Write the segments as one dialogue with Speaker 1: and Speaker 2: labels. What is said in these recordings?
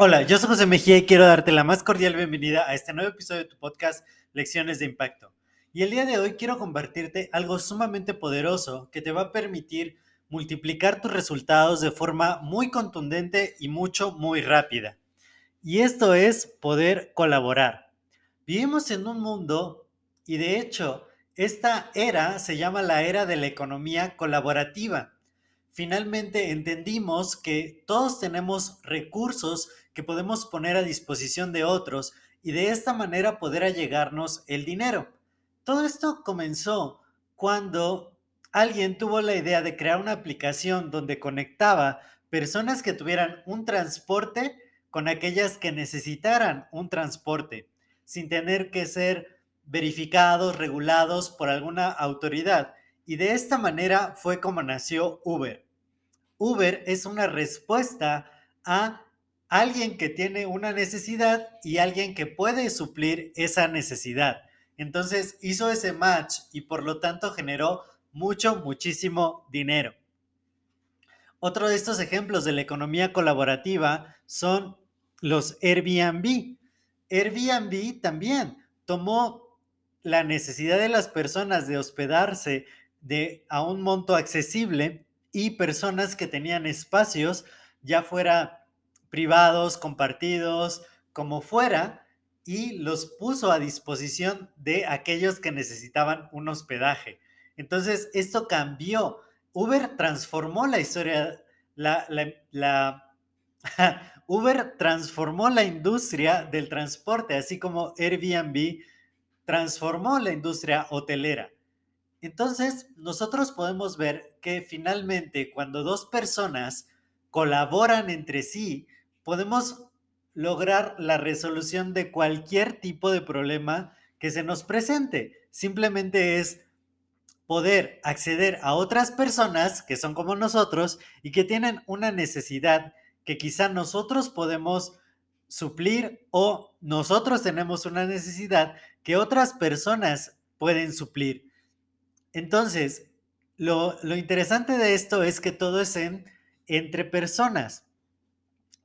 Speaker 1: Hola, yo soy José Mejía y quiero darte la más cordial bienvenida a este nuevo episodio de tu podcast Lecciones de Impacto. Y el día de hoy quiero compartirte algo sumamente poderoso que te va a permitir multiplicar tus resultados de forma muy contundente y mucho, muy rápida. Y esto es poder colaborar. Vivimos en un mundo y de hecho esta era se llama la era de la economía colaborativa finalmente entendimos que todos tenemos recursos que podemos poner a disposición de otros y de esta manera poder allegarnos el dinero. Todo esto comenzó cuando alguien tuvo la idea de crear una aplicación donde conectaba personas que tuvieran un transporte con aquellas que necesitaran un transporte, sin tener que ser verificados, regulados por alguna autoridad. Y de esta manera fue como nació Uber. Uber es una respuesta a alguien que tiene una necesidad y alguien que puede suplir esa necesidad. Entonces hizo ese match y por lo tanto generó mucho, muchísimo dinero. Otro de estos ejemplos de la economía colaborativa son los Airbnb. Airbnb también tomó la necesidad de las personas de hospedarse de, a un monto accesible y personas que tenían espacios, ya fuera privados, compartidos, como fuera, y los puso a disposición de aquellos que necesitaban un hospedaje. Entonces, esto cambió. Uber transformó la historia, la, Uber transformó la industria del transporte, así como Airbnb transformó la industria hotelera. Entonces, nosotros podemos ver que finalmente cuando dos personas colaboran entre sí, podemos lograr la resolución de cualquier tipo de problema que se nos presente. Simplemente es poder acceder a otras personas que son como nosotros y que tienen una necesidad que quizá nosotros podemos suplir o nosotros tenemos una necesidad que otras personas pueden suplir. Entonces, lo, interesante de esto es que todo es entre personas.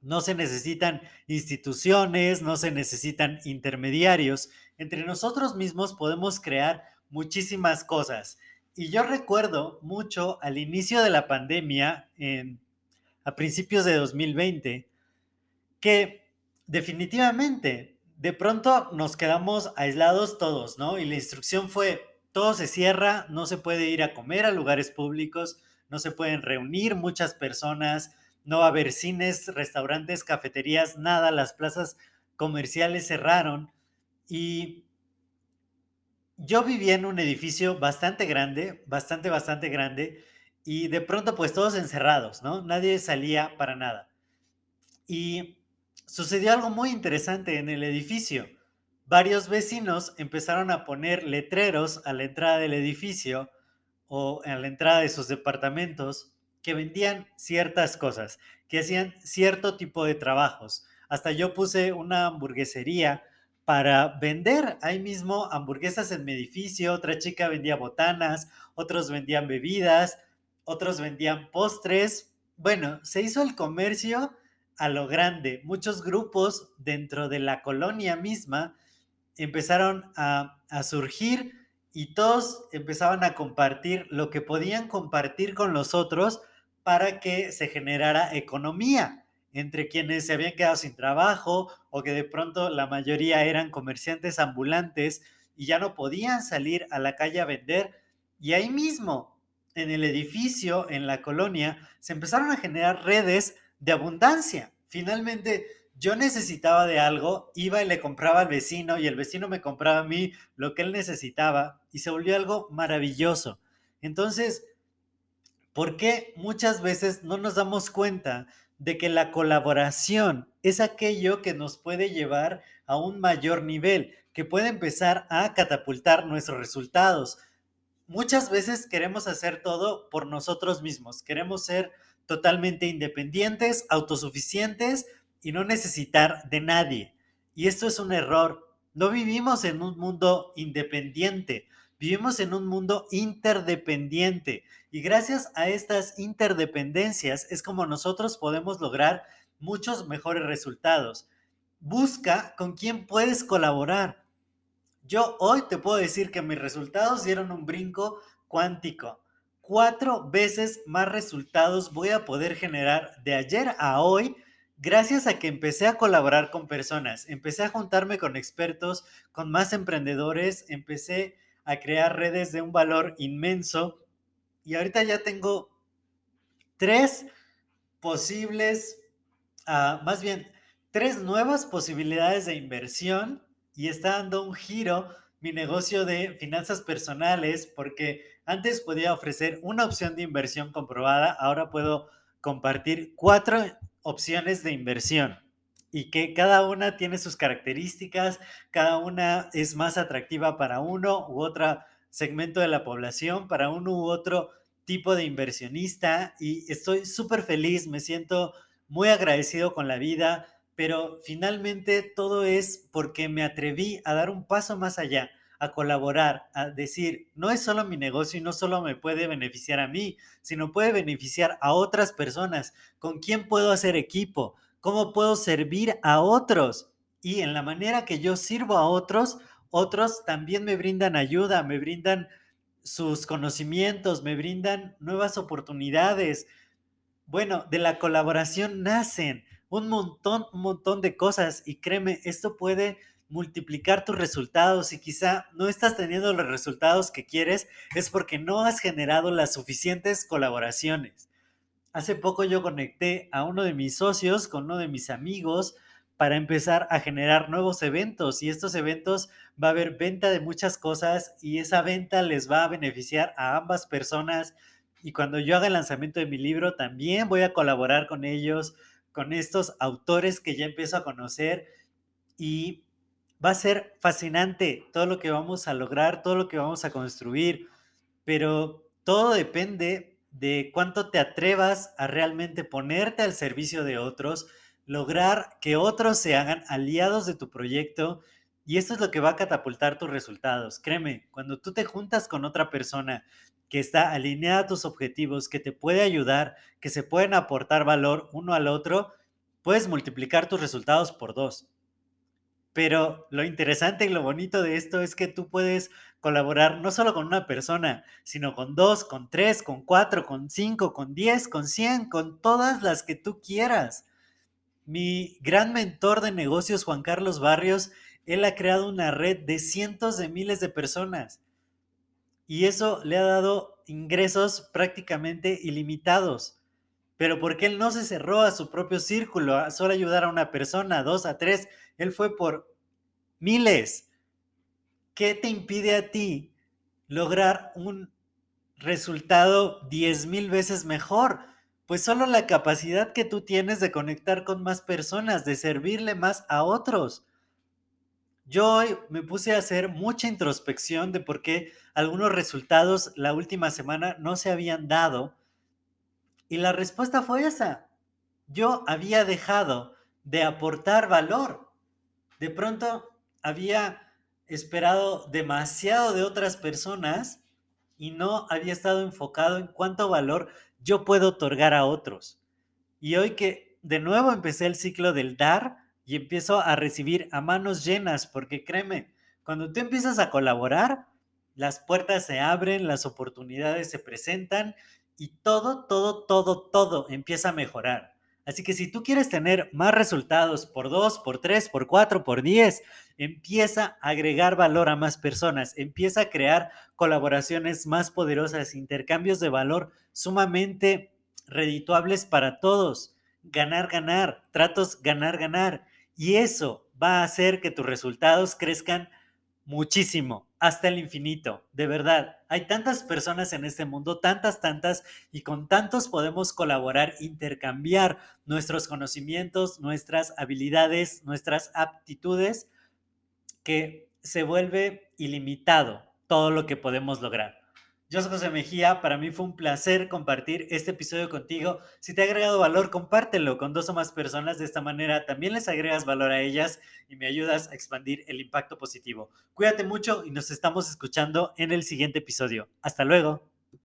Speaker 1: No se necesitan instituciones, no se necesitan intermediarios. Entre nosotros mismos podemos crear muchísimas cosas. Y yo recuerdo mucho al inicio de la pandemia, a principios de 2020, que definitivamente de pronto nos quedamos aislados todos, ¿no? Y la instrucción fue, todo se cierra, no se puede ir a comer a lugares públicos, no se pueden reunir muchas personas, no va a haber cines, restaurantes, cafeterías, nada, las plazas comerciales cerraron y yo vivía en un edificio bastante grande, bastante, bastante grande y de pronto pues todos encerrados, ¿no? Nadie salía para nada. Y sucedió algo muy interesante en el edificio varios vecinos empezaron a poner letreros a la entrada del edificio o a la entrada de sus departamentos que vendían ciertas cosas, que hacían cierto tipo de trabajos. Hasta yo puse una hamburguesería para vender ahí mismo hamburguesas en mi edificio, otra chica vendía botanas, otros vendían bebidas, otros vendían postres. Bueno, se hizo el comercio a lo grande. Muchos grupos dentro de la colonia misma empezaron a, surgir y todos empezaban a compartir lo que podían compartir con los otros para que se generara economía entre quienes se habían quedado sin trabajo o que de pronto la mayoría eran comerciantes ambulantes y ya no podían salir a la calle a vender. Y ahí mismo, en el edificio, en la colonia, se empezaron a generar redes de abundancia. Finalmente, yo necesitaba de algo, iba y le compraba al vecino y el vecino me compraba a mí lo que él necesitaba y se volvió algo maravilloso. Entonces, Porque muchas veces no nos damos cuenta de que la colaboración es aquello que nos puede llevar a un mayor nivel, que puede empezar a catapultar nuestros resultados. Muchas veces queremos hacer todo por nosotros mismos, queremos ser totalmente independientes, autosuficientes y no necesitar de nadie. Y esto es un error. No vivimos en un mundo independiente, vivimos en un mundo interdependiente. Y gracias a estas interdependencias es como nosotros podemos lograr muchos mejores resultados. Busca con quién puedes colaborar. Yo hoy te puedo decir que mis resultados dieron un brinco cuántico. Cuatro veces más resultados voy a poder generar de ayer a hoy gracias a que empecé a colaborar con personas, empecé a juntarme con expertos, con más emprendedores, empecé a crear redes de un valor inmenso y ahorita ya tengo tres posibles, uh, más bien, tres nuevas posibilidades de inversión y está dando un giro mi negocio de finanzas personales porque antes podía ofrecer una opción de inversión comprobada, ahora puedo compartir cuatro opciones de inversión y que cada una tiene sus características, cada una es más atractiva para uno u otro segmento de la población, para uno u otro tipo de inversionista y estoy súper feliz, me siento muy agradecido con la vida, pero finalmente todo es porque me atreví a dar un paso más allá a colaborar, a decir, no es solo mi negocio y no solo me puede beneficiar a mí, sino puede beneficiar a otras personas. ¿Con quién puedo hacer equipo? ¿Cómo puedo servir a otros? Y en la manera que yo sirvo a otros, otros también me brindan ayuda, me brindan sus conocimientos, me brindan nuevas oportunidades. Bueno, de la colaboración nacen un montón, un montón de cosas y créeme, esto puede multiplicar tus resultados y quizá no estás teniendo los resultados que quieres es porque no has generado las suficientes colaboraciones. Hace poco yo conecté a uno de mis socios con uno de mis amigos para empezar a generar nuevos eventos y estos eventos va a haber venta de muchas cosas y esa venta les va a beneficiar a ambas personas y cuando yo haga el lanzamiento de mi libro también voy a colaborar con ellos, con estos autores que ya empiezo a conocer y va a ser fascinante todo lo que vamos a lograr, todo lo que vamos a construir, pero todo depende de cuánto te atrevas a realmente ponerte al servicio de otros, lograr que otros se hagan aliados de tu proyecto y esto es lo que va a catapultar tus resultados. Créeme, cuando tú te juntas con otra persona que está alineada a tus objetivos, que te puede ayudar, que se pueden aportar valor uno al otro, puedes multiplicar tus resultados por dos. Pero lo interesante y lo bonito de esto es que tú puedes colaborar no solo con una persona, sino con dos, con tres, con cuatro, con cinco, con diez, con cien, con todas las que tú quieras. Mi gran mentor de negocios, Juan Carlos Barrios, él ha creado una red de cientos de miles de personas. Y eso le ha dado ingresos prácticamente ilimitados. Pero porque él no se cerró a su propio círculo, a solo ayudar a una persona, a dos, a tres, él fue por miles. ¿Qué te impide a ti lograr un resultado diez mil veces mejor? Pues solo la capacidad que tú tienes de conectar con más personas, de servirle más a otros. Yo hoy me puse a hacer mucha introspección de por qué algunos resultados la última semana no se habían dado. Y la respuesta fue esa. Yo había dejado de aportar valor de pronto había esperado demasiado de otras personas y no había estado enfocado en cuánto valor yo puedo otorgar a otros. Y hoy que de nuevo empecé el ciclo del dar y empiezo a recibir a manos llenas, porque créeme, cuando tú empiezas a colaborar, las puertas se abren, las oportunidades se presentan y todo, todo, todo, todo empieza a mejorar. Así que si tú quieres tener más resultados por dos, por tres, por cuatro, por diez, empieza a agregar valor a más personas, empieza a crear colaboraciones más poderosas, intercambios de valor sumamente redituables para todos. Ganar, ganar, tratos ganar, ganar. Y eso va a hacer que tus resultados crezcan muchísimo. hasta el infinito, de verdad. Hay tantas personas en este mundo, tantas, tantas, y con tantos podemos colaborar, intercambiar nuestros conocimientos, nuestras habilidades, nuestras aptitudes, que se vuelve ilimitado todo lo que podemos lograr. Yo soy José Mejía, para mí fue un placer compartir este episodio contigo. Si te ha agregado valor, compártelo con dos o más personas. De esta manera también les agregas valor a ellas y me ayudas a expandir el impacto positivo. Cuídate mucho y nos estamos escuchando en el siguiente episodio. Hasta luego.